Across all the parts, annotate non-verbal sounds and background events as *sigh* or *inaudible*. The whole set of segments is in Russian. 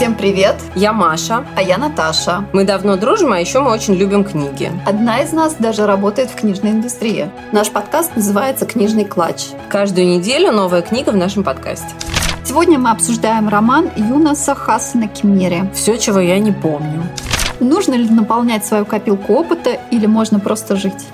Всем привет! Я Маша. А я Наташа. Мы давно дружим, а еще мы очень любим книги. Одна из нас даже работает в книжной индустрии. Наш подкаст называется «Книжный клатч». Каждую неделю новая книга в нашем подкасте. Сегодня мы обсуждаем роман Юнаса Хасана Кимири. «Все, чего я не помню». Нужно ли наполнять свою копилку опыта или можно просто жить?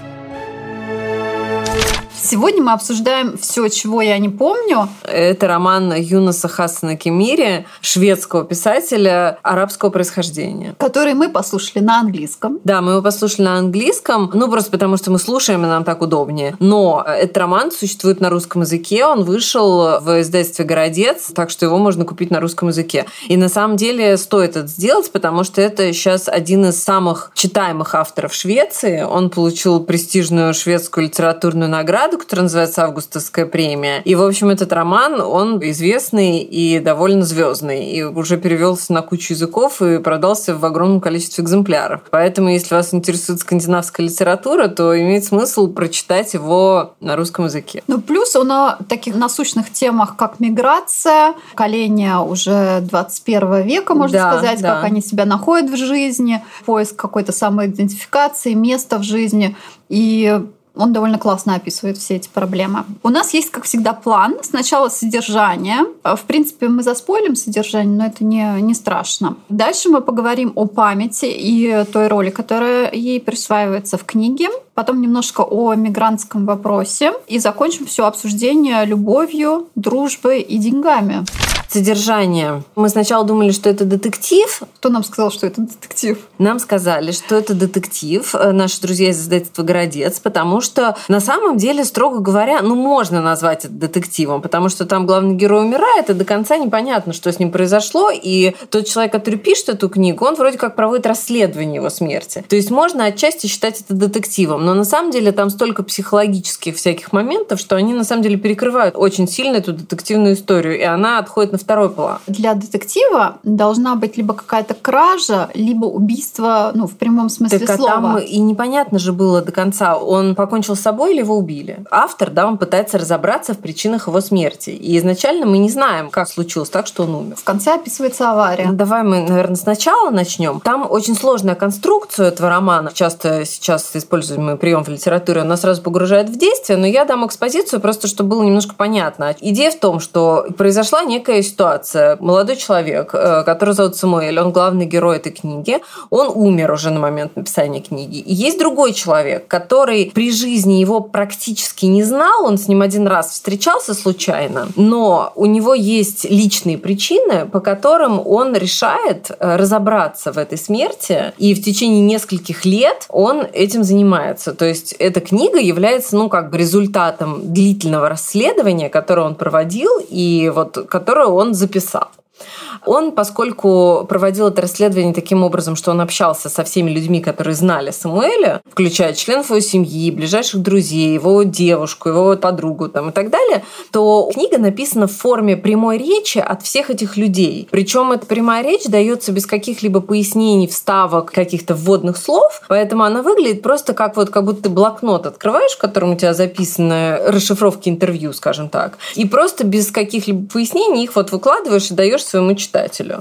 Сегодня мы обсуждаем все, чего я не помню. Это роман Юнаса Хасана Кемири, шведского писателя арабского происхождения. Который мы послушали на английском. Да, мы его послушали на английском, ну просто потому что мы слушаем, и нам так удобнее. Но этот роман существует на русском языке, он вышел в издательстве «Городец», так что его можно купить на русском языке. И на самом деле стоит это сделать, потому что это сейчас один из самых читаемых авторов Швеции. Он получил престижную шведскую литературную награду награду, которая называется «Августовская премия». И, в общем, этот роман, он известный и довольно звездный. И уже перевелся на кучу языков и продался в огромном количестве экземпляров. Поэтому, если вас интересует скандинавская литература, то имеет смысл прочитать его на русском языке. Ну, плюс он о таких насущных темах, как миграция, поколение уже 21 века, можно да, сказать, да. как они себя находят в жизни, поиск какой-то самоидентификации, места в жизни. И он довольно классно описывает все эти проблемы. У нас есть, как всегда, план. Сначала содержание. В принципе, мы заспойлим содержание, но это не, не страшно. Дальше мы поговорим о памяти и той роли, которая ей присваивается в книге. Потом немножко о мигрантском вопросе. И закончим все обсуждение любовью, дружбой и деньгами содержание. Мы сначала думали, что это детектив. Кто нам сказал, что это детектив? Нам сказали, что это детектив, э, наши друзья из издательства «Городец», потому что на самом деле, строго говоря, ну, можно назвать это детективом, потому что там главный герой умирает, и до конца непонятно, что с ним произошло, и тот человек, который пишет эту книгу, он вроде как проводит расследование его смерти. То есть можно отчасти считать это детективом, но на самом деле там столько психологических всяких моментов, что они на самом деле перекрывают очень сильно эту детективную историю, и она отходит на второй план. Для детектива должна быть либо какая-то кража, либо убийство, ну, в прямом смысле так, слова. А там и непонятно же было до конца, он покончил с собой или его убили. Автор, да, он пытается разобраться в причинах его смерти. И изначально мы не знаем, как случилось так, что он умер. В конце описывается авария. Ну, давай мы, наверное, сначала начнем. Там очень сложная конструкция этого романа. Часто сейчас используемый прием в литературе, он нас сразу погружает в действие, но я дам экспозицию просто, чтобы было немножко понятно. Идея в том, что произошла некая ситуация. Молодой человек, э, который зовут Самуэль, он главный герой этой книги, он умер уже на момент написания книги. И есть другой человек, который при жизни его практически не знал, он с ним один раз встречался случайно, но у него есть личные причины, по которым он решает э, разобраться в этой смерти, и в течение нескольких лет он этим занимается. То есть эта книга является, ну, как бы результатом длительного расследования, которое он проводил, и вот которое он записал. Он, поскольку проводил это расследование таким образом, что он общался со всеми людьми, которые знали Самуэля, включая членов его семьи, ближайших друзей, его девушку, его подругу там, и так далее, то книга написана в форме прямой речи от всех этих людей. Причем эта прямая речь дается без каких-либо пояснений, вставок, каких-то вводных слов, поэтому она выглядит просто как вот как будто ты блокнот открываешь, в котором у тебя записаны расшифровки интервью, скажем так, и просто без каких-либо пояснений их вот выкладываешь и даешь своему читателю.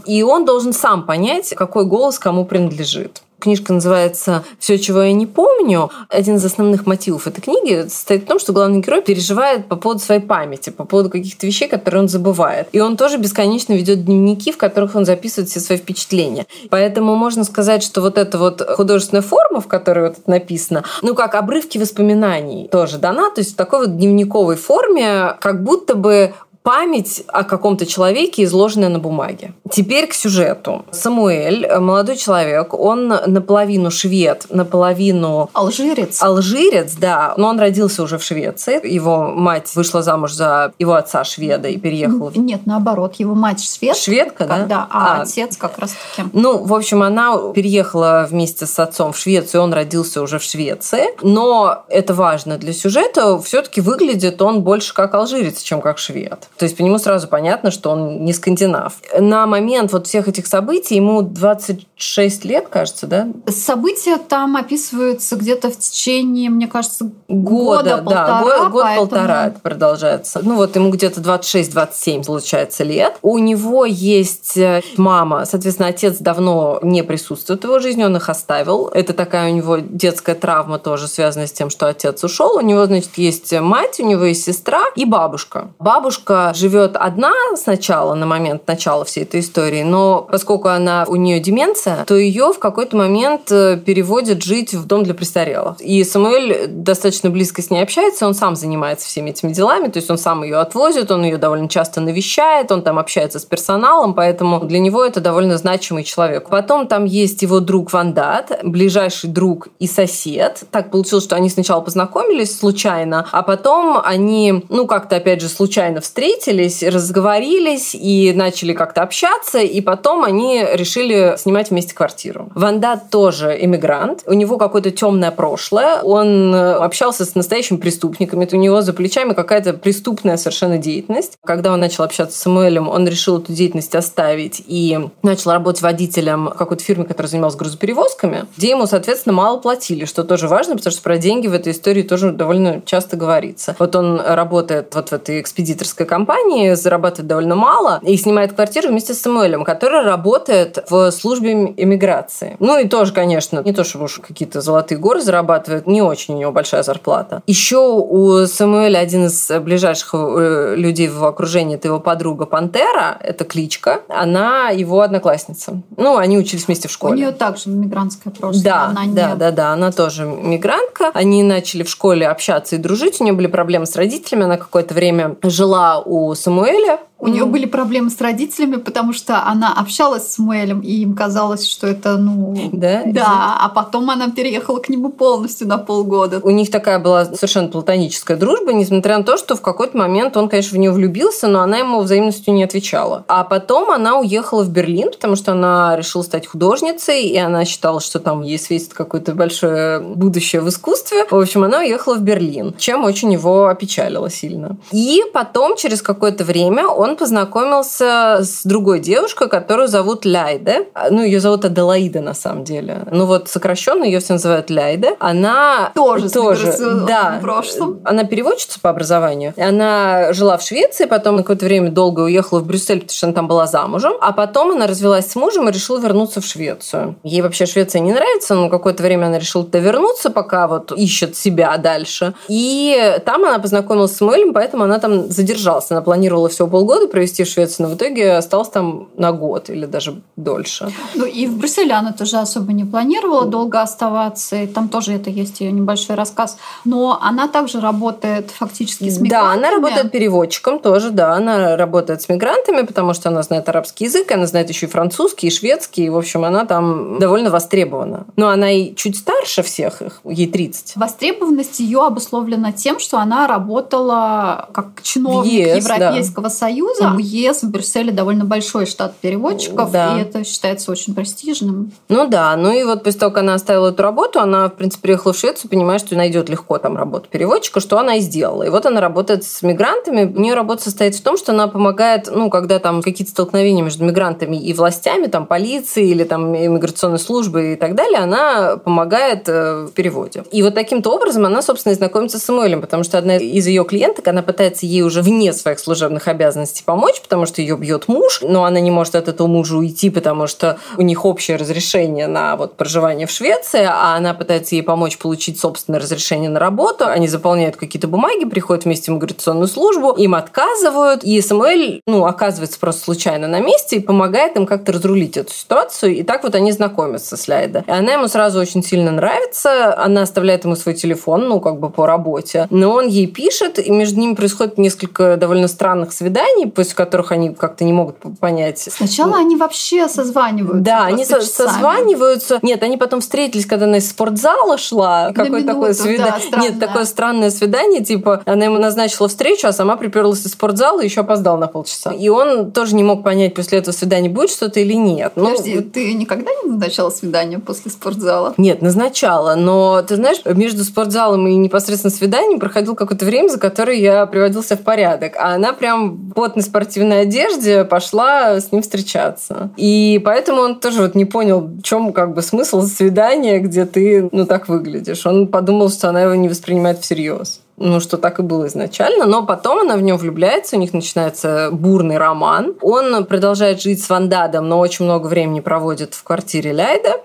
И он должен сам понять, какой голос кому принадлежит. Книжка называется «Все, чего я не помню». Один из основных мотивов этой книги состоит в том, что главный герой переживает по поводу своей памяти, по поводу каких-то вещей, которые он забывает. И он тоже бесконечно ведет дневники, в которых он записывает все свои впечатления. Поэтому можно сказать, что вот эта вот художественная форма, в которой вот это написано, ну, как обрывки воспоминаний тоже дана, то есть в такой вот дневниковой форме, как будто бы память о каком-то человеке, изложенная на бумаге. Теперь к сюжету. Самуэль, э, молодой человек, он наполовину швед, наполовину... Алжирец. Алжирец, да. Но он родился уже в Швеции. Его мать вышла замуж за его отца шведа и переехала. Нет, наоборот. Его мать швед. Шведка, да? Да, а, а отец как раз таки. Ну, в общем, она переехала вместе с отцом в Швецию, он родился уже в Швеции. Но это важно для сюжета. Все-таки выглядит он больше как алжирец, чем как швед. То есть по нему сразу понятно, что он не скандинав. На момент вот всех этих событий ему 26 лет, кажется, да? События там описываются где-то в течение, мне кажется, года, года полтора. Да, год-полтора поэтому... это продолжается. Ну вот ему где-то 26-27, получается, лет. У него есть э, мама, соответственно, отец давно не присутствует в его жизни, он их оставил. Это такая у него детская травма тоже связанная с тем, что отец ушел. У него, значит, есть мать, у него есть сестра и бабушка. Бабушка живет одна сначала, на момент начала всей этой истории, но поскольку она у нее деменция, то ее в какой-то момент э, переводят жить в дом для престарелых. И Самуэль достаточно близко с ней общается, он сам занимается всеми этими делами, то есть он сам ее отвозит, он ее довольно часто навещает, он там общается с персоналом, поэтому для него это довольно значимый человек. Потом там есть его друг Вандат, ближайший друг и сосед. Так получилось, что они сначала познакомились случайно, а потом они, ну, как-то, опять же, случайно встретились, разговорились и начали как-то общаться, и потом они решили снимать вместе квартиру. Вандат тоже иммигрант, у него какое-то темное прошлое, он общался с настоящими преступниками, у него за плечами какая-то преступная совершенно деятельность. Когда он начал общаться с Самуэлем, он решил эту деятельность оставить и начал работать водителем какой-то фирме, которая занималась грузоперевозками, где ему, соответственно, мало платили, что тоже важно, потому что про деньги в этой истории тоже довольно часто говорится. Вот он работает вот в этой экспедиторской компании, зарабатывает довольно мало и снимает квартиру вместе с Самуэлем, который работает в службе иммиграции. Ну и тоже, конечно, не то, чтобы уж какие-то золотые горы зарабатывает, не очень у него большая зарплата. Еще у Самуэля один из ближайших э, людей в окружении, это его подруга Пантера, это кличка, она его одноклассница. Ну, они учились вместе в школе. У нее также мигрантское прошлое. Да, она да, не... да, да, она тоже мигрантка. Они начали в школе общаться и дружить. У нее были проблемы с родителями. Она какое-то время жила у Самуэля у нее были проблемы с родителями, потому что она общалась с Мэлем, и им казалось, что это, ну... Да? Да, а потом она переехала к нему полностью на полгода. У них такая была совершенно платоническая дружба, несмотря на то, что в какой-то момент он, конечно, в нее влюбился, но она ему взаимностью не отвечала. А потом она уехала в Берлин, потому что она решила стать художницей, и она считала, что там ей светит какое-то большое будущее в искусстве. В общем, она уехала в Берлин, чем очень его опечалило сильно. И потом, через какое-то время, он он познакомился с другой девушкой, которую зовут Ляйде. Ну, ее зовут Аделаида, на самом деле. Ну, вот сокращенно ее все называют Ляйде. Она тоже, тоже да, прошлом. Она переводчица по образованию. Она жила в Швеции, потом на какое-то время долго уехала в Брюссель, потому что она там была замужем. А потом она развелась с мужем и решила вернуться в Швецию. Ей вообще Швеция не нравится, но какое-то время она решила вернуться, пока вот ищет себя дальше. И там она познакомилась с Мэлем, поэтому она там задержалась. Она планировала всего полгода года провести в Швеции, но в итоге осталась там на год или даже дольше. Ну и в Брюсселе она тоже особо не планировала долго оставаться, и там тоже это есть ее небольшой рассказ. Но она также работает фактически с мигрантами. Да, она работает переводчиком тоже, да, она работает с мигрантами, потому что она знает арабский язык, она знает еще и французский, и шведский, и, в общем, она там довольно востребована. Но она и чуть старше всех их, ей 30. Востребованность ее обусловлена тем, что она работала как чиновник ЕС, Европейского да. Союза, Союза, в ЕС в Брюсселе довольно большой штат переводчиков, да. и это считается очень престижным. Ну да, ну и вот после того, как она оставила эту работу, она, в принципе, приехала в Швецию, понимая, что найдет легко там работу переводчика, что она и сделала. И вот она работает с мигрантами. У нее работа состоит в том, что она помогает, ну, когда там какие-то столкновения между мигрантами и властями, там, полицией или там иммиграционной службой и так далее, она помогает э, в переводе. И вот таким-то образом она, собственно, и знакомится с Самуэлем, потому что одна из ее клиенток, она пытается ей уже вне своих служебных обязанностей возможности помочь, потому что ее бьет муж, но она не может от этого мужа уйти, потому что у них общее разрешение на вот проживание в Швеции, а она пытается ей помочь получить собственное разрешение на работу. Они заполняют какие-то бумаги, приходят вместе в миграционную службу, им отказывают, и Самуэль, ну, оказывается просто случайно на месте и помогает им как-то разрулить эту ситуацию. И так вот они знакомятся с Ляйда. И она ему сразу очень сильно нравится. Она оставляет ему свой телефон, ну, как бы по работе. Но он ей пишет, и между ними происходит несколько довольно странных свиданий, свиданий, после которых они как-то не могут понять. Сначала они вообще созваниваются. Да, они со- созваниваются. Нет, они потом встретились, когда она из спортзала шла. Какое такое свидание? Да, *laughs* Нет, такое странное свидание, типа она ему назначила встречу, а сама приперлась из спортзала и еще опоздала на полчаса. И он тоже не мог понять после этого свидания будет что-то или нет. Ну, Подожди, ты никогда не назначала свидание после спортзала? Нет, назначала, но ты знаешь, между спортзалом и непосредственно свиданием проходил какое-то время, за которое я приводился в порядок. А она прям в потной спортивной одежде пошла с ним встречаться. И поэтому он тоже вот не понял, в чем как бы смысл свидания, где ты, ну, так выглядишь. Он подумал, что она его не воспринимает всерьез ну, что так и было изначально, но потом она в него влюбляется, у них начинается бурный роман. Он продолжает жить с Вандадом, но очень много времени проводит в квартире Ляйда.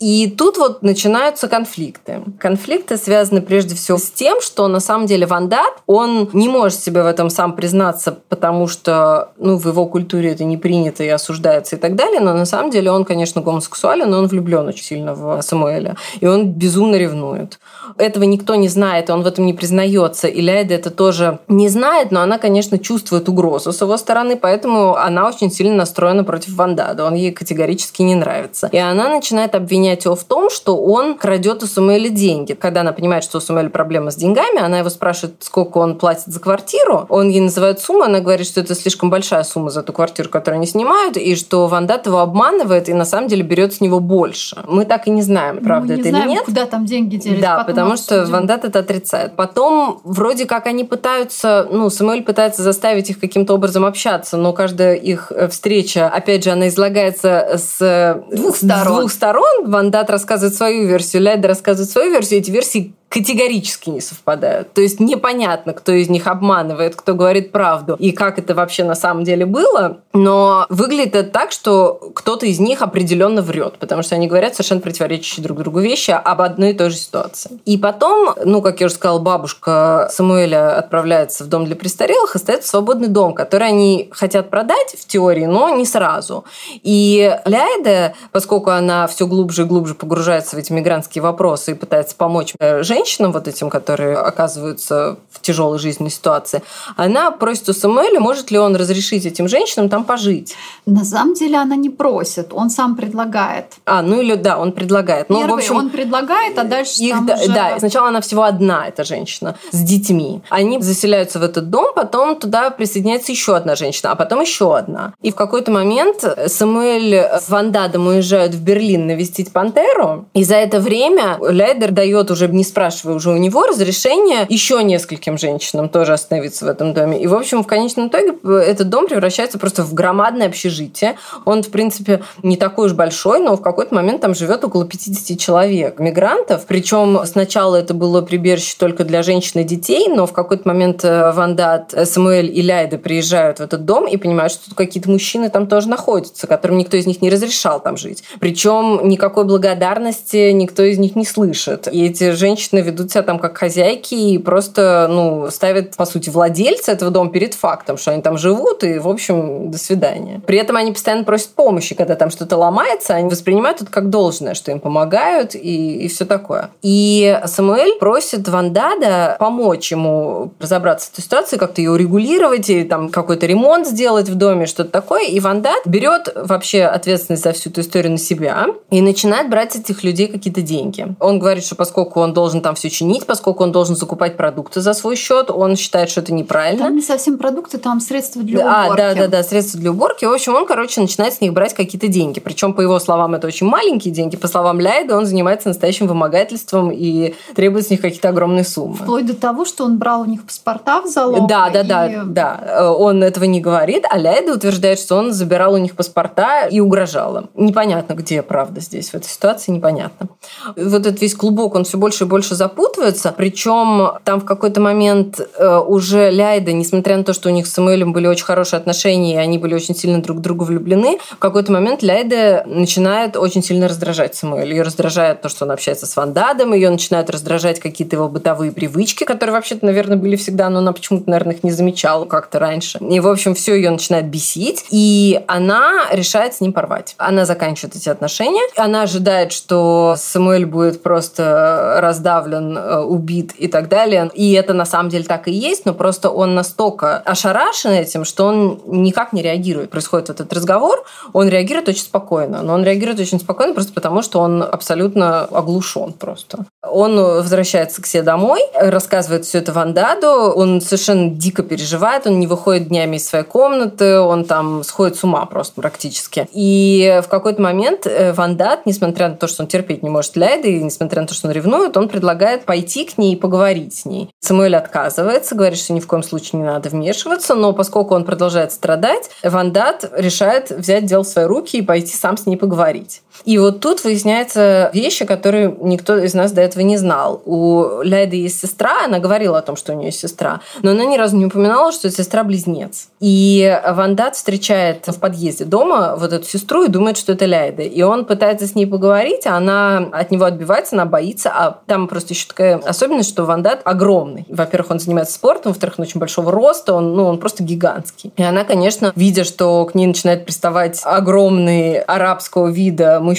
И тут вот начинаются конфликты. Конфликты связаны прежде всего с тем, что на самом деле Вандат, он не может себе в этом сам признаться, потому что ну, в его культуре это не принято и осуждается и так далее, но на самом деле он, конечно, гомосексуален, но он влюблен очень сильно в Самуэля, и он безумно ревнует. Этого никто не знает, он в этом не признается, и Ляйда это тоже не знает, но она, конечно, чувствует угрозу с его стороны, поэтому она очень сильно настроена против Вандада, он ей категорически не нравится. И она начинает обвинять его в том, что он крадет у Самуэля деньги. Когда она понимает, что у Самуэля проблема с деньгами, она его спрашивает, сколько он платит за квартиру. Он ей называет сумму, она говорит, что это слишком большая сумма за ту квартиру, которую они снимают, и что Вандат его обманывает и на самом деле берет с него больше. Мы так и не знаем, правда Мы не это знаем, или нет. куда там деньги делись. Да, потому что Вандат это отрицает. Потом вроде как они пытаются, ну, Самуэль пытается заставить их каким-то образом общаться, но каждая их встреча, опять же, она излагается с двух сторон. С двух сторон. Вандат рассказывает свою версию, Ляйда рассказывает свою версию. Эти версии категорически не совпадают. То есть непонятно, кто из них обманывает, кто говорит правду и как это вообще на самом деле было. Но выглядит это так, что кто-то из них определенно врет, потому что они говорят совершенно противоречащие друг другу вещи об одной и той же ситуации. И потом, ну, как я уже сказала, бабушка Самуэля отправляется в дом для престарелых, остается свободный дом, который они хотят продать в теории, но не сразу. И Ляйда, поскольку она все глубже и глубже погружается в эти мигрантские вопросы и пытается помочь женщинам, женщинам, вот этим, которые оказываются в тяжелой жизненной ситуации, она просит у Самуэля, может ли он разрешить этим женщинам там пожить. На самом деле она не просит, он сам предлагает. А, ну или да, он предлагает. Первый ну, в общем, он предлагает, а дальше их, там да, уже... да, сначала она всего одна, эта женщина, с детьми. Они заселяются в этот дом, потом туда присоединяется еще одна женщина, а потом еще одна. И в какой-то момент Самуэль с Вандадом уезжают в Берлин навестить Пантеру, и за это время Лейдер дает уже не спрашивая спрашиваю уже у него разрешение еще нескольким женщинам тоже остановиться в этом доме. И, в общем, в конечном итоге этот дом превращается просто в громадное общежитие. Он, в принципе, не такой уж большой, но в какой-то момент там живет около 50 человек, мигрантов. Причем сначала это было прибежище только для женщин и детей, но в какой-то момент э, Вандат, э, Самуэль и Ляйда приезжают в этот дом и понимают, что тут какие-то мужчины там тоже находятся, которым никто из них не разрешал там жить. Причем никакой благодарности никто из них не слышит. И эти женщины ведут себя там как хозяйки и просто, ну, ставят, по сути, владельца этого дома перед фактом, что они там живут, и, в общем, до свидания. При этом они постоянно просят помощи, когда там что-то ломается, они воспринимают это как должное, что им помогают и, и все такое. И Самуэль просит Вандада помочь ему разобраться с этой ситуацией, как-то ее урегулировать, и там какой-то ремонт сделать в доме, что-то такое. И Вандад берет вообще ответственность за всю эту историю на себя и начинает брать с этих людей какие-то деньги. Он говорит, что поскольку он должен там все чинить, поскольку он должен закупать продукты за свой счет, он считает, что это неправильно. Там не совсем продукты, там средства для да, уборки. Да, да, да, средства для уборки. В общем, он, короче, начинает с них брать какие-то деньги. Причем, по его словам, это очень маленькие деньги. По словам Ляйда, он занимается настоящим вымогательством и требует с них какие-то огромные суммы. Вплоть до того, что он брал у них паспорта в залог. Да, да, и... да, да. Он этого не говорит, а Ляйда утверждает, что он забирал у них паспорта и угрожал им. Непонятно, где правда здесь, в этой ситуации непонятно. Вот этот весь клубок, он все больше и больше запутывается. Причем там в какой-то момент э, уже Ляйда, несмотря на то, что у них с Самуэлем были очень хорошие отношения, и они были очень сильно друг в друга влюблены, в какой-то момент Ляйда начинает очень сильно раздражать Самуэля. Ее раздражает то, что он общается с Вандадом, ее начинают раздражать какие-то его бытовые привычки, которые вообще-то, наверное, были всегда, но она почему-то, наверное, их не замечала как-то раньше. И, в общем, все ее начинает бесить, и она решает с ним порвать. Она заканчивает эти отношения. Она ожидает, что Самуэль будет просто раздавлен обезглавлен, э, убит и так далее. И это на самом деле так и есть, но просто он настолько ошарашен этим, что он никак не реагирует. Происходит этот разговор, он реагирует очень спокойно. Но он реагирует очень спокойно просто потому, что он абсолютно оглушен просто. Он возвращается к себе домой, рассказывает все это Вандаду, он совершенно дико переживает, он не выходит днями из своей комнаты, он там сходит с ума просто практически. И в какой-то момент э, Вандат, несмотря на то, что он терпеть не может Ляйды, и несмотря на то, что он ревнует, он предлагает пойти к ней и поговорить с ней. Самуэль отказывается, говорит, что ни в коем случае не надо вмешиваться, но поскольку он продолжает страдать, Вандат решает взять дело в свои руки и пойти сам с ней поговорить. И вот тут выясняются вещи, которые никто из нас до этого не знал. У Ляйды есть сестра, она говорила о том, что у нее есть сестра, но она ни разу не упоминала, что сестра-близнец. И Вандат встречает в подъезде дома вот эту сестру и думает, что это Ляйда. И он пытается с ней поговорить, а она от него отбивается, она боится. А там просто еще такая особенность, что Вандат огромный. Во-первых, он занимается спортом, во-вторых, он очень большого роста, он, ну, он просто гигантский. И она, конечно, видя, что к ней начинает приставать огромный арабского вида мужчина,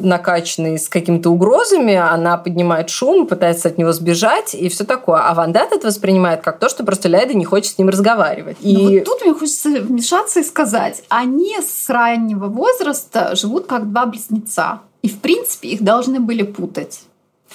накачанный с какими-то угрозами, она поднимает шум, пытается от него сбежать и все такое. А Вандат это воспринимает как то, что просто Ляйда не хочет с ним разговаривать. И Но вот тут мне хочется вмешаться и сказать, они с раннего возраста живут как два близнеца. И, в принципе, их должны были путать.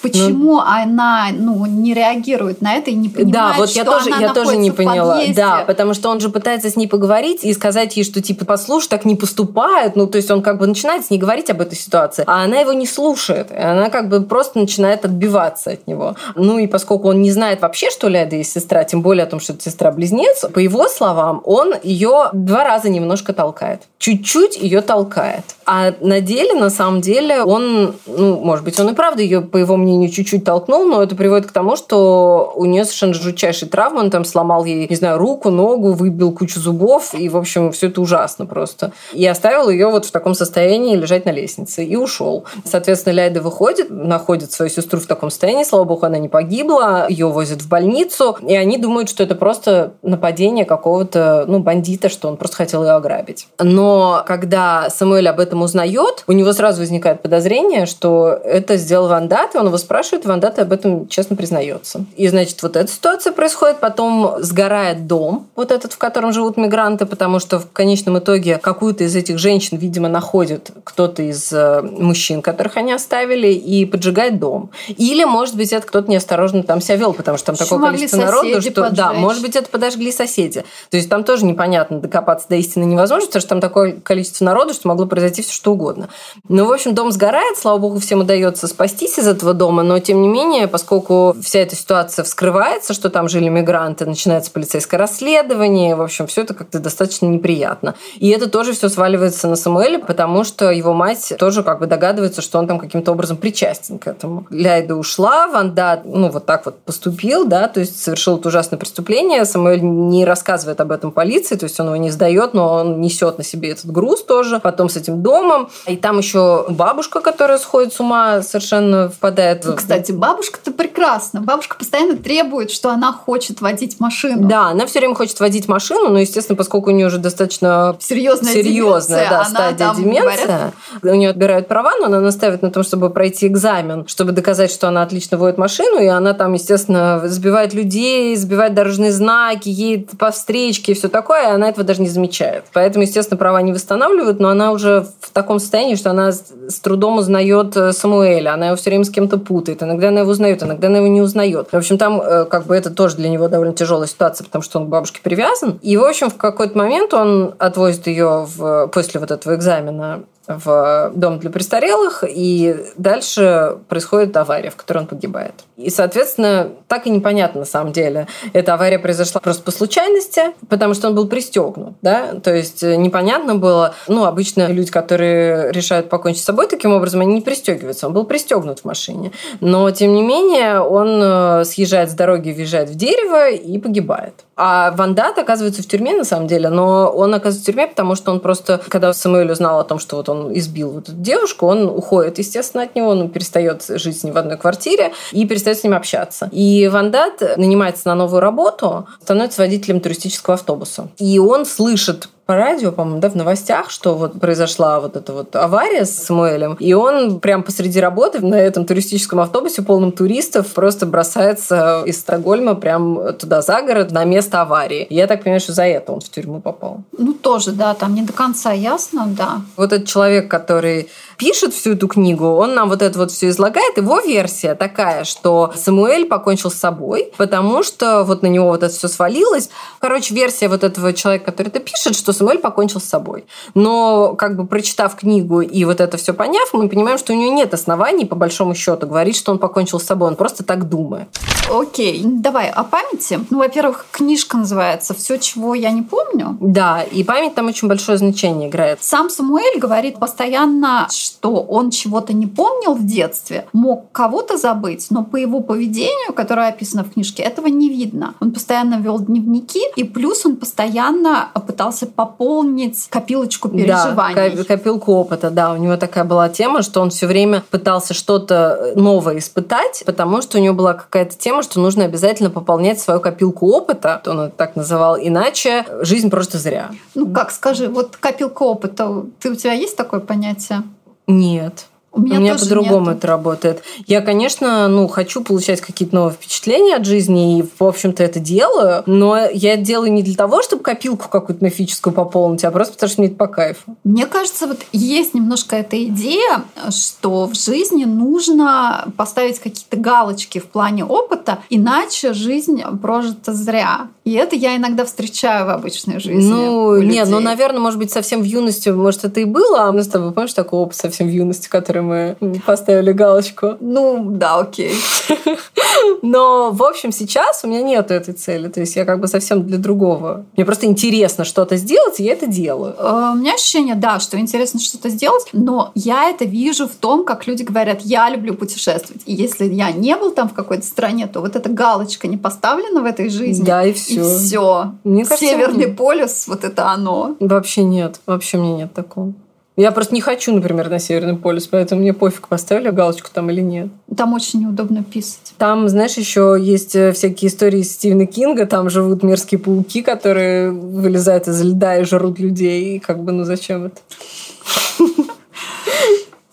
Почему ну, она ну, не реагирует на это и не понимает, Да, вот я тоже, я тоже не поняла. Да, потому что он же пытается с ней поговорить и сказать ей, что типа, послушай, так не поступает. Ну, то есть он как бы начинает с ней говорить об этой ситуации, а она его не слушает. И она как бы просто начинает отбиваться от него. Ну и поскольку он не знает вообще, что Ляда есть сестра, тем более о том, что это сестра-близнец, по его словам, он ее два раза немножко толкает. Чуть-чуть ее толкает. А на деле, на самом деле, он, ну, может быть, он и правда ее, по его мнению, чуть-чуть толкнул, но это приводит к тому, что у нее совершенно жутчайшие травмы. Он там сломал ей, не знаю, руку, ногу, выбил кучу зубов, и, в общем, все это ужасно просто. И оставил ее вот в таком состоянии лежать на лестнице и ушел. Соответственно, Ляйда выходит, находит свою сестру в таком состоянии, слава богу, она не погибла, ее возят в больницу, и они думают, что это просто нападение какого-то, ну, бандита, что он просто хотел ее ограбить. Но когда Самуэль об этом узнает, у него сразу возникает подозрение, что это сделал Вандат, и он его спрашивает, Вандат об этом честно признается. И, значит, вот эта ситуация происходит, потом сгорает дом, вот этот, в котором живут мигранты, потому что в конечном итоге какую-то из этих женщин, видимо, находит кто-то из э, мужчин, которых они оставили, и поджигает дом. Или, может быть, это кто-то неосторожно там себя вел, потому что там такое количество народу, что поджечь. да, может быть, это подожгли соседи. То есть там тоже непонятно, докопаться до истины невозможно, потому что там такое количество народу, что могло произойти все что угодно. Ну, в общем, дом сгорает, слава богу, всем удается спастись из этого дома, но тем не менее, поскольку вся эта ситуация вскрывается, что там жили мигранты, начинается полицейское расследование, в общем, все это как-то достаточно неприятно. И это тоже все сваливается на Самуэля, потому что его мать тоже как бы догадывается, что он там каким-то образом причастен к этому. Ляйда ушла, Ванда, ну, вот так вот поступил, да, то есть совершил это ужасное преступление. Самуэль не рассказывает об этом полиции, то есть он его не сдает, но он несет на себе этот груз тоже. Потом с этим домом. И там еще бабушка, которая сходит с ума, совершенно впадает в... Кстати, бабушка-то прекрасно. Бабушка постоянно требует, что она хочет водить машину. Да, она все время хочет водить машину, но, естественно, поскольку у нее уже достаточно серьезная, серьезная да, стадия деменции, говорят... у нее отбирают права, но она настаивает на том, чтобы пройти экзамен, чтобы доказать, что она отлично водит машину, и она там, естественно, сбивает людей, сбивает дорожные знаки, едет по встречке и все такое, и она этого даже не замечает. Поэтому, естественно, права не восстанавливают, но она уже в таком состоянии, что она с трудом узнает э, Самуэля, она его все время с кем-то путает, иногда она его узнает, иногда она его не узнает. В общем, там э, как бы это тоже для него довольно тяжелая ситуация, потому что он к бабушке привязан. И, в общем, в какой-то момент он отвозит ее в, после вот этого экзамена в дом для престарелых, и дальше происходит авария, в которой он погибает. И, соответственно, так и непонятно на самом деле. Эта авария произошла просто по случайности, потому что он был пристегнут, да, то есть э, непонятно было, ну, обычно люди, которые решают покончить с собой таким образом, они не пристегиваются, он был пристегнут в машине, но, тем не менее, он э, съезжает с дороги, въезжает в дерево и погибает. А Вандат оказывается в тюрьме, на самом деле, но он оказывается в тюрьме, потому что он просто, когда Самуэль узнал о том, что вот он избил вот эту девушку, он уходит, естественно, от него, он перестает жить с ним в одной квартире и перестает с ним общаться. И Вандат нанимается на новую работу, становится водителем туристического автобуса. И он слышит по радио, по-моему, да, в новостях, что вот произошла вот эта вот авария с Самуэлем, и он прям посреди работы на этом туристическом автобусе, полном туристов, просто бросается из Стокгольма прям туда за город на место аварии. Я так понимаю, что за это он в тюрьму попал. Ну, тоже, да, там не до конца ясно, да. Вот этот человек, который пишет всю эту книгу, он нам вот это вот все излагает. Его версия такая, что Самуэль покончил с собой, потому что вот на него вот это все свалилось. Короче, версия вот этого человека, который это пишет, что Самуэль покончил с собой. Но как бы прочитав книгу и вот это все поняв, мы понимаем, что у него нет оснований, по большому счету, говорить, что он покончил с собой. Он просто так думает. Окей, давай о памяти. Ну, во-первых, книжка называется «Все, чего я не помню». Да, и память там очень большое значение играет. Сам Самуэль говорит постоянно, что он чего-то не помнил в детстве, мог кого-то забыть, но по его поведению, которое описано в книжке, этого не видно. Он постоянно вел дневники, и плюс он постоянно пытался пополнить копилочку переживаний. Да, копилку опыта, да. У него такая была тема, что он все время пытался что-то новое испытать, потому что у него была какая-то тема, что нужно обязательно пополнять свою копилку опыта, он это так называл, иначе жизнь просто зря. Ну как, скажи, вот копилка опыта, ты у тебя есть такое понятие? Нет. У меня, У меня по-другому это работает. Я, конечно, ну, хочу получать какие-то новые впечатления от жизни, и, в общем-то, это делаю, но я это делаю не для того, чтобы копилку какую-то мифическую пополнить, а просто потому, что мне это по кайфу. Мне кажется, вот есть немножко эта идея, что в жизни нужно поставить какие-то галочки в плане опыта, иначе жизнь прожита зря. И это я иногда встречаю в обычной жизни. Ну, нет, ну, наверное, может быть, совсем в юности, может, это и было, а мы с тобой, помнишь, такой опыт совсем в юности, который мы поставили галочку. Ну, да, окей. *laughs* Но, в общем, сейчас у меня нет этой цели. То есть я как бы совсем для другого. Мне просто интересно что-то сделать, и я это делаю. Э, у меня ощущение, да, что интересно что-то сделать, но я это вижу в том, как люди говорят, я люблю путешествовать. И если я не был там в какой-то стране, то вот эта галочка не поставлена в этой жизни. Да, и все. И все. Мне кажется, Северный полюс, вот это оно. Вообще нет. Вообще мне нет такого. Я просто не хочу, например, на Северный полюс, поэтому мне пофиг, поставили галочку там или нет. Там очень неудобно писать. Там, знаешь, еще есть э, всякие истории Стивена Кинга, там живут мерзкие пауки, которые вылезают из льда и жрут людей. И как бы, ну зачем это?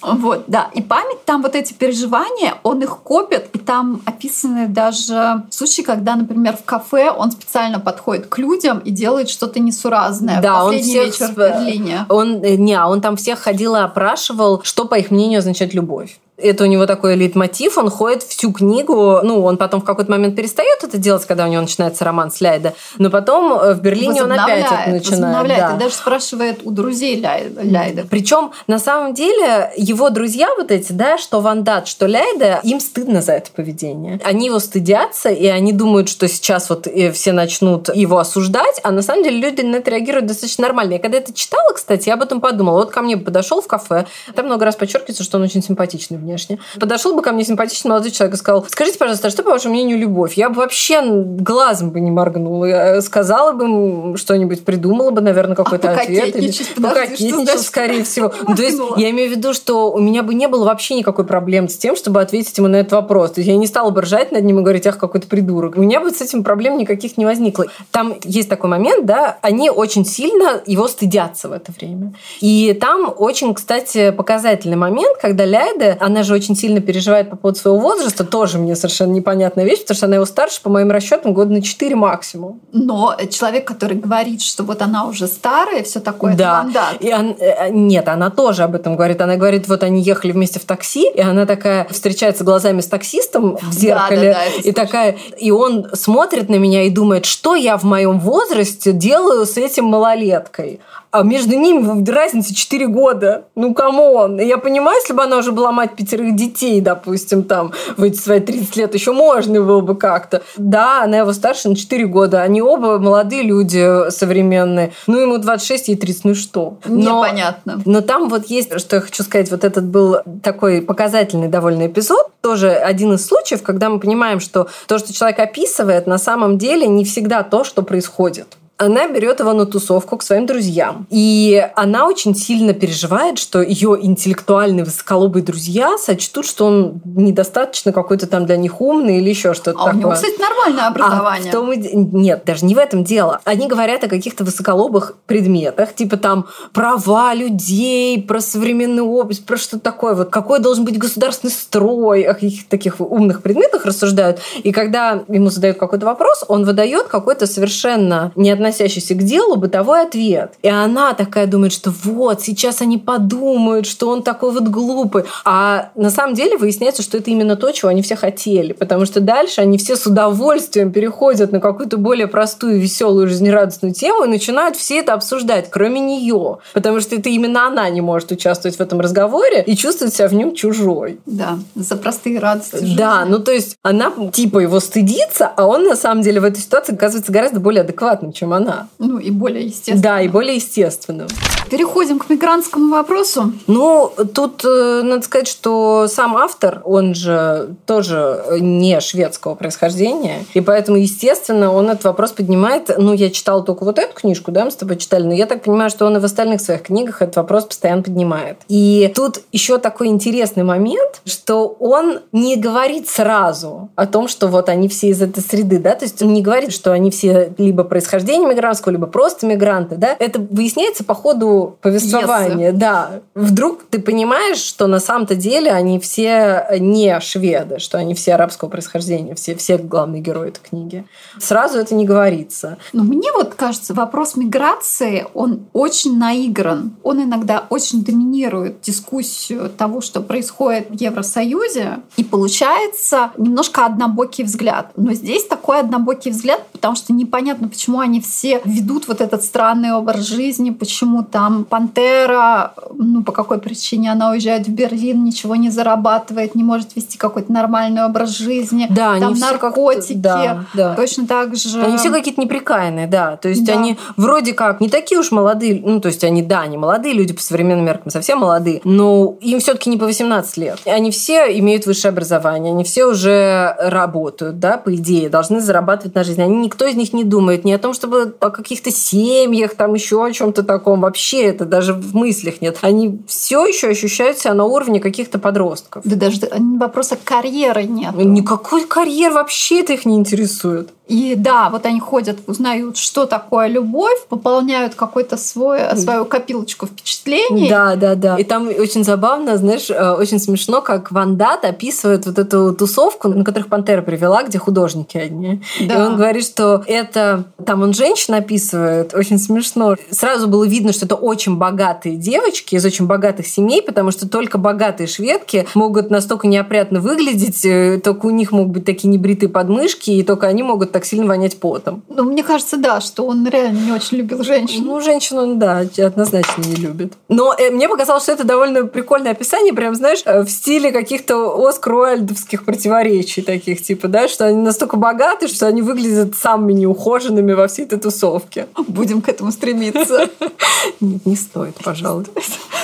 Вот, да. И память, там вот эти переживания, он их копит, и там описаны даже случаи, когда, например, в кафе он специально подходит к людям и делает что-то несуразное. Да, он всех... вечер в Берлине. Он, э, не, он там всех ходил и опрашивал, что, по их мнению, означает любовь это у него такой лейтмотив, он ходит всю книгу, ну, он потом в какой-то момент перестает это делать, когда у него начинается роман с Ляйда, но потом э, в Берлине он опять это начинает. Да. И даже спрашивает у друзей Ляйда. Причем, на самом деле, его друзья вот эти, да, что Вандат, что Ляйда, им стыдно за это поведение. Они его стыдятся, и они думают, что сейчас вот э, все начнут его осуждать, а на самом деле люди на это реагируют достаточно нормально. Я когда это читала, кстати, я об этом подумала. Вот ко мне подошел в кафе, там много раз подчеркивается, что он очень симпатичный внешне. Подошел бы ко мне симпатичный молодой человек и сказал, скажите, пожалуйста, а что, по вашему мнению, любовь? Я бы вообще глазом бы не моргнула. Я сказала бы что-нибудь, придумала бы, наверное, какой-то а ответ. Или... Пококетничал, скорее всего. Ну, то есть я имею в виду, что у меня бы не было вообще никакой проблемы с тем, чтобы ответить ему на этот вопрос. То есть я не стала бы ржать над ним и говорить, ах, какой-то придурок. У меня бы с этим проблем никаких не возникло. Там есть такой момент, да, они очень сильно его стыдятся в это время. И там очень, кстати, показательный момент, когда Ляйда, она же очень сильно переживает по поводу своего возраста, тоже мне совершенно непонятная вещь, потому что она его старше, по моим расчетам, года на 4 максимум. Но человек, который говорит, что вот она уже старая, все такое, да. И он, э, нет, она тоже об этом говорит. Она говорит, вот они ехали вместе в такси, и она такая встречается глазами с таксистом в зеркале, да, да, да, и такая, и он смотрит на меня и думает, что я в моем возрасте делаю с этим малолеткой а между ними разница 4 года. Ну, come on. Я понимаю, если бы она уже была мать пятерых детей, допустим, там, в эти свои 30 лет, еще можно было бы как-то. Да, она его старше на 4 года. Они оба молодые люди современные. Ну, ему 26, ей 30, ну что? Но, Непонятно. Но там вот есть, что я хочу сказать, вот этот был такой показательный довольно эпизод, тоже один из случаев, когда мы понимаем, что то, что человек описывает, на самом деле не всегда то, что происходит. Она берет его на тусовку к своим друзьям. И она очень сильно переживает, что ее интеллектуальные высоколобые друзья сочтут, что он недостаточно какой-то там для них умный или еще что-то а такое. у него, кстати, нормальное образование. А в том... Нет, даже не в этом дело. Они говорят о каких-то высоколобых предметах, типа там права людей, про современный опыт, про что такое, вот какой должен быть государственный строй, о каких-то таких умных предметах рассуждают. И когда ему задают какой-то вопрос, он выдает какой-то совершенно не относящийся к делу бытовой ответ. И она такая думает, что вот, сейчас они подумают, что он такой вот глупый. А на самом деле выясняется, что это именно то, чего они все хотели. Потому что дальше они все с удовольствием переходят на какую-то более простую, веселую, жизнерадостную тему и начинают все это обсуждать, кроме нее. Потому что это именно она не может участвовать в этом разговоре и чувствует себя в нем чужой. Да, за простые радости. Жизни. Да, ну то есть она типа его стыдится, а он на самом деле в этой ситуации оказывается гораздо более адекватным, чем она. Ну и более естественным. Да, и более естественным. Переходим к мигрантскому вопросу. Ну, тут э, надо сказать, что сам автор, он же тоже не шведского происхождения, и поэтому, естественно, он этот вопрос поднимает. Ну, я читала только вот эту книжку, да, мы с тобой читали, но я так понимаю, что он и в остальных своих книгах этот вопрос постоянно поднимает. И тут еще такой интересный момент, что он не говорит сразу о том, что вот они все из этой среды, да, то есть он не говорит, что они все либо происхождение мигрантского, либо просто мигранты, да. Это выясняется по ходу повествования, yes. да. Вдруг ты понимаешь, что на самом-то деле они все не шведы, что они все арабского происхождения, все, все главные герои этой книги. Сразу это не говорится. Но мне вот кажется, вопрос миграции, он очень наигран. Он иногда очень доминирует дискуссию того, что происходит в Евросоюзе. И получается немножко однобокий взгляд. Но здесь такой однобокий взгляд, потому что непонятно, почему они все ведут вот этот странный образ жизни, почему там Пантера, ну по какой причине она уезжает в Берлин, ничего не зарабатывает, не может вести какой-то нормальный образ жизни. Да, там наркотики. Да, да. Точно так же. Они все какие-то неприкаянные, да. То есть да. они вроде как не такие уж молодые, ну то есть они, да, они молодые люди по современным меркам, совсем молодые, но им все-таки не по 18 лет. Они все имеют высшее образование, они все уже работают, да, по идее, должны зарабатывать на жизнь. Они, никто из них не думает ни о том, чтобы о каких-то семьях, там еще о чем-то таком. Вообще это даже в мыслях нет. Они все еще ощущают себя на уровне каких-то подростков. Да даже вопроса карьеры нет. Никакой карьер вообще это их не интересует. И да, вот они ходят, узнают, что такое любовь, пополняют какой-то свой, свою копилочку впечатлений. Да, да, да. И там очень забавно, знаешь, э, очень смешно, как Вандат описывает вот эту тусовку, на которых Пантера привела, где художники одни. Да. И он говорит, что это... Там он женщин описывает, очень смешно. Сразу было видно, что это очень богатые девочки из очень богатых семей, потому что только богатые шведки могут настолько неопрятно выглядеть, э, только у них могут быть такие небритые подмышки, и только они могут так сильно вонять потом. Ну, мне кажется, да, что он реально не очень любил женщин. Ну, женщин он, да, однозначно не любит. Но э, мне показалось, что это довольно прикольное описание, прям, знаешь, э, в стиле каких-то Оскар Уайльдовских противоречий таких, типа, да, что они настолько богаты, что они выглядят самыми неухоженными во всей этой тусовке. Будем к этому стремиться. *laughs* Нет, не стоит, пожалуй.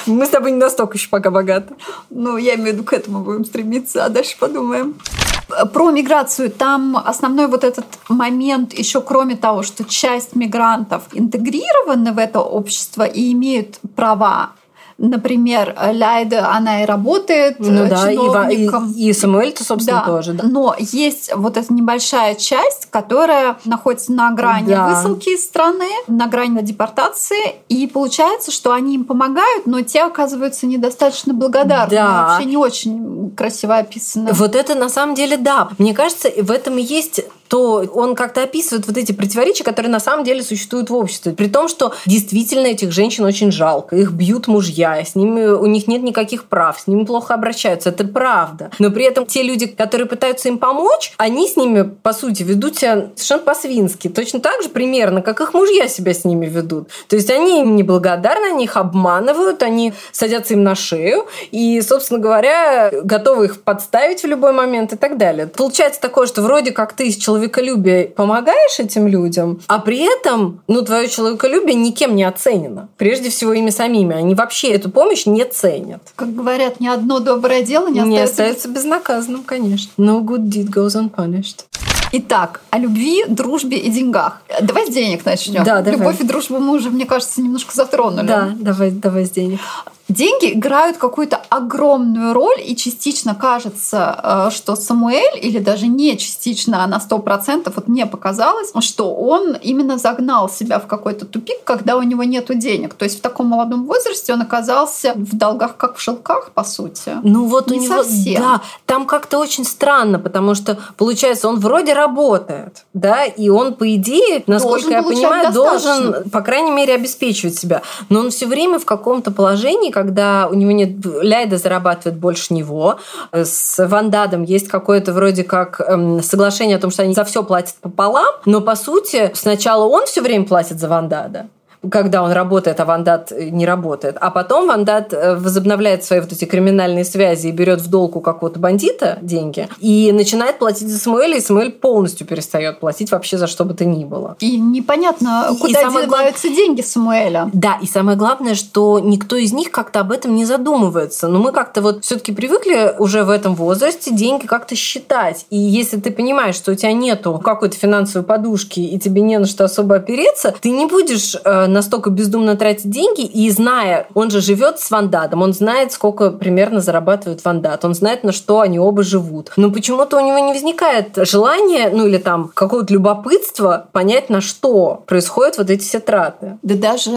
Мы с тобой не настолько еще пока богаты. Ну, я имею в виду, к этому будем стремиться, а дальше подумаем. Про миграцию там основной вот этот момент еще кроме того, что часть мигрантов интегрированы в это общество и имеют права Например, Ляйда, она и работает ну, э, да, чиновником. И, и, и Самуэль-то, собственно, да. тоже. Да. Но есть вот эта небольшая часть, которая находится на грани да. высылки из страны, на грани депортации, и получается, что они им помогают, но те оказываются недостаточно благодарны. Да. Вообще не очень красиво описано. Вот это на самом деле да. Мне кажется, в этом и есть то он как-то описывает вот эти противоречия, которые на самом деле существуют в обществе. При том, что действительно этих женщин очень жалко. Их бьют мужья, с ними у них нет никаких прав, с ними плохо обращаются. Это правда. Но при этом те люди, которые пытаются им помочь, они с ними, по сути, ведут себя совершенно по-свински. Точно так же примерно, как их мужья себя с ними ведут. То есть они им неблагодарны, они их обманывают, они садятся им на шею и, собственно говоря, готовы их подставить в любой момент и так далее. Получается такое, что вроде как ты из человеколюбие помогаешь этим людям, а при этом, ну, твое человеколюбие никем не оценено. Прежде всего ими самими. Они вообще эту помощь не ценят. Как говорят, ни одно доброе дело не, не остается, остается безнаказанным, конечно. No good deed goes unpunished. Итак, о любви, дружбе и деньгах. Давай с денег начнем. Да, давай. Любовь и дружбу мы уже, мне кажется, немножко затронули. Да, давай, давай с денег деньги играют какую-то огромную роль, и частично кажется, э, что Самуэль, или даже не частично, а на 100%, вот мне показалось, что он именно загнал себя в какой-то тупик, когда у него нет денег. То есть в таком молодом возрасте он оказался в долгах, как в шелках, по сути. Ну вот не у него, совсем. да, там как-то очень странно, потому что, получается, он вроде работает, да, и он, по идее, насколько должен я понимаю, достаточно. должен, по крайней мере, обеспечивать себя. Но он все время в каком-то положении, когда у него нет... Ляйда зарабатывает больше него. С Вандадом есть какое-то вроде как эм, соглашение о том, что они за все платят пополам, но по сути сначала он все время платит за Вандада, когда он работает, а Вандат не работает. А потом Вандат э, возобновляет свои вот эти криминальные связи и берет в долг у какого-то бандита деньги и начинает платить за Самуэля, и Самуэль полностью перестает платить вообще за что бы то ни было. И непонятно, и, куда и деваются глав... деньги Самуэля. Да, и самое главное, что никто из них как-то об этом не задумывается. Но мы как-то вот все-таки привыкли уже в этом возрасте деньги как-то считать. И если ты понимаешь, что у тебя нету какой-то финансовой подушки, и тебе не на что особо опереться, ты не будешь э, настолько бездумно тратит деньги, и зная, он же живет с Вандадом, он знает, сколько примерно зарабатывает Вандат, он знает, на что они оба живут. Но почему-то у него не возникает желания, ну или там какого-то любопытства понять, на что происходят вот эти все траты. Да даже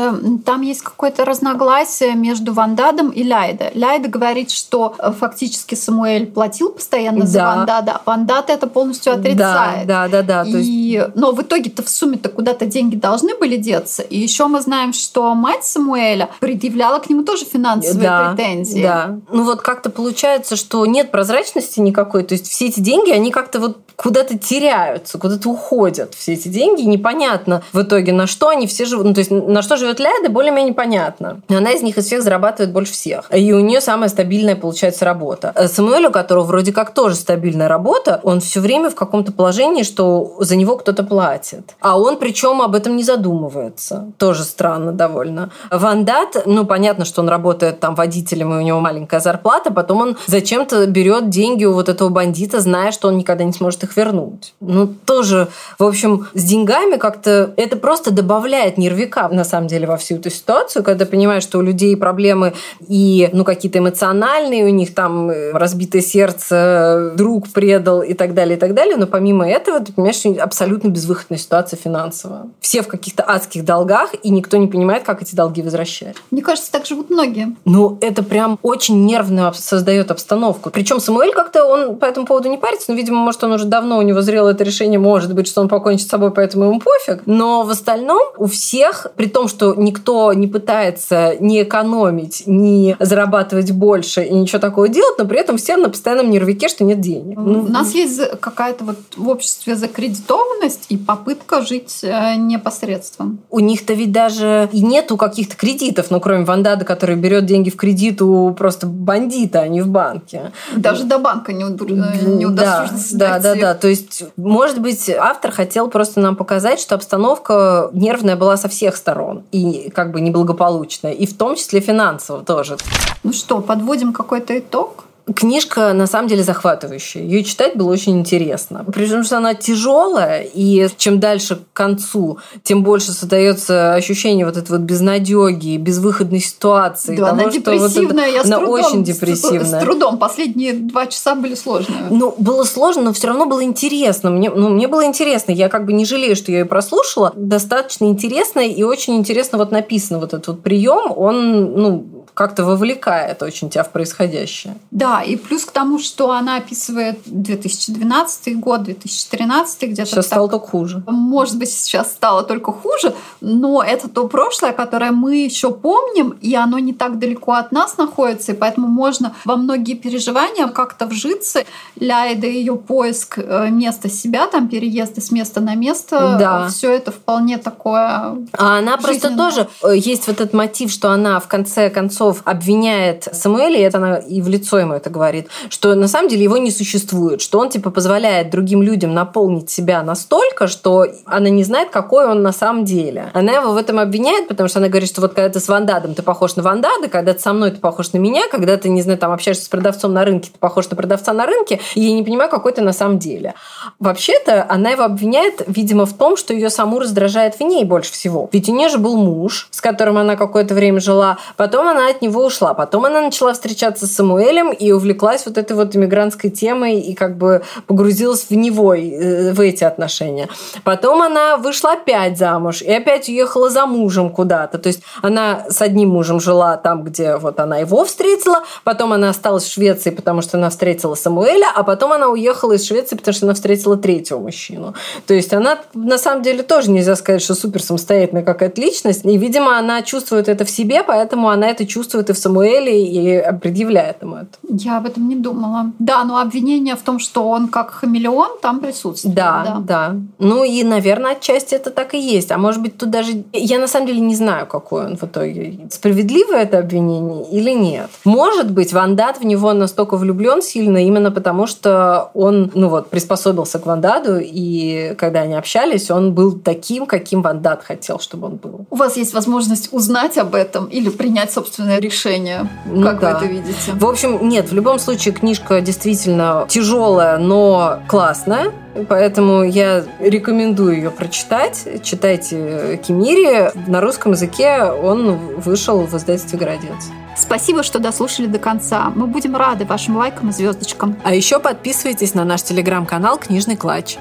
там есть какое-то разногласие между Вандадом и Ляйда. Ляйда говорит, что э, фактически Самуэль платил постоянно да. за Вандада, а Вандад это полностью отрицает. Да, да, да. да. И... есть... Но в итоге-то в сумме-то куда-то деньги должны были деться. И еще мы знаем, что мать Самуэля предъявляла к нему тоже финансовые да, претензии. Да. Ну вот как-то получается, что нет прозрачности никакой. То есть все эти деньги, они как-то вот куда-то теряются, куда-то уходят все эти деньги. Непонятно в итоге, на что они все живут. Ну, то есть на что живет Ляда, более-менее понятно. Она из них из всех зарабатывает больше всех. И у нее самая стабильная получается работа. Э, Самуэль, у которого вроде как тоже стабильная работа, он все время в каком-то положении, что за него кто-то платит. А он причем об этом не задумывается. Тоже странно довольно. Вандат, ну, понятно, что он работает там водителем, и у него маленькая зарплата, потом он зачем-то берет деньги у вот этого бандита, зная, что он никогда не сможет их их вернуть. Ну, тоже, в общем, с деньгами как-то это просто добавляет нервика, на самом деле, во всю эту ситуацию, когда понимаешь, что у людей проблемы и, ну, какие-то эмоциональные, у них там э, разбитое сердце, друг предал и так далее, и так далее. Но помимо этого, ты понимаешь, что абсолютно безвыходная ситуация финансовая. Все в каких-то адских долгах, и никто не понимает, как эти долги возвращать. Мне кажется, так живут многие. Ну, это прям очень нервно создает обстановку. Причем Самуэль как-то он по этому поводу не парится, но, видимо, может, он уже давно у него зрело это решение, может быть, что он покончит с собой, поэтому ему пофиг. Но в остальном у всех, при том, что никто не пытается не экономить, не зарабатывать больше и ничего такого делать, но при этом все на постоянном нервике, что нет денег. Ну, у нас есть какая-то вот в обществе закредитованность и попытка жить э, непосредством. У них-то ведь даже и нету каких-то кредитов, ну, кроме Вандада, который берет деньги в кредит у просто бандита, а не в банке. Даже до банка не, уд... не удосужится да, да, да, да. То есть, может быть, автор хотел просто нам показать, что обстановка нервная была со всех сторон и как бы неблагополучная, и в том числе финансово тоже. Ну что, подводим какой-то итог? Книжка на самом деле захватывающая. Ее читать было очень интересно. Причем, что она тяжелая, и чем дальше к концу, тем больше создается ощущение вот этой вот безнадеги, безвыходной ситуации. Да, того, она депрессивная. Вот это, она трудом, очень депрессивная. С, с трудом. Последние два часа были сложные. Ну, было сложно, но все равно было интересно. Мне, ну, мне было интересно. Я как бы не жалею, что я ее прослушала. Достаточно интересно и очень интересно вот написано вот этот вот прием. Он, ну, как-то вовлекает очень тебя в происходящее. Да, и плюс к тому, что она описывает 2012 год, 2013 где-то. Сейчас так, стало только хуже. Может быть, сейчас стало только хуже, но это то прошлое, которое мы еще помним, и оно не так далеко от нас находится, и поэтому можно во многие переживания как-то вжиться. Ляйда ее поиск э, места себя, там переезды с места на место, да. все это вполне такое. А она просто тоже э, есть вот этот мотив, что она в конце концов обвиняет Самуэля, и это она и в лицо ему это говорит, что на самом деле его не существует, что он типа позволяет другим людям наполнить себя настолько, что она не знает, какой он на самом деле. Она его в этом обвиняет, потому что она говорит, что вот когда ты с Вандадом, ты похож на Вандада, когда ты со мной, ты похож на меня, когда ты, не знаю, там общаешься с продавцом на рынке, ты похож на продавца на рынке, и я не понимаю, какой ты на самом деле. Вообще-то она его обвиняет, видимо, в том, что ее саму раздражает в ней больше всего. Ведь у нее же был муж, с которым она какое-то время жила, потом она от него ушла, потом она начала встречаться с Самуэлем и увлеклась вот этой вот иммигрантской темой и как бы погрузилась в него, э, в эти отношения. Потом она вышла опять замуж и опять уехала за мужем куда-то. То есть она с одним мужем жила там, где вот она его встретила, потом она осталась в Швеции, потому что она встретила Самуэля, а потом она уехала из Швеции, потому что она встретила третьего мужчину. То есть она на самом деле тоже нельзя сказать, что супер самостоятельная какая-то личность. И, видимо, она чувствует это в себе, поэтому она это чувствует и в Самуэле, и предъявляет ему это. Я об этом не думала. Да, но обвинение в том, что он как хамелеон, там присутствует. Да, да. да. Ну и, наверное, отчасти это так и есть. А может быть, тут даже... Я на самом деле не знаю, какой он в итоге. Справедливо это обвинение или нет? Может быть, Вандат в него настолько влюблен сильно именно потому, что он, ну вот, приспособился к Вандаду, и когда они общались, он был таким, каким Вандат хотел, чтобы он был. У вас есть возможность узнать об этом или принять собственное решение? Ну, как да. вы это видите? В общем, нет, в любом случае книжка действительно тяжелая, но классная. Поэтому я рекомендую ее прочитать. Читайте Кимири. На русском языке он вышел в издательстве «Городец». Спасибо, что дослушали до конца. Мы будем рады вашим лайкам и звездочкам. А еще подписывайтесь на наш телеграм-канал «Книжный клатч».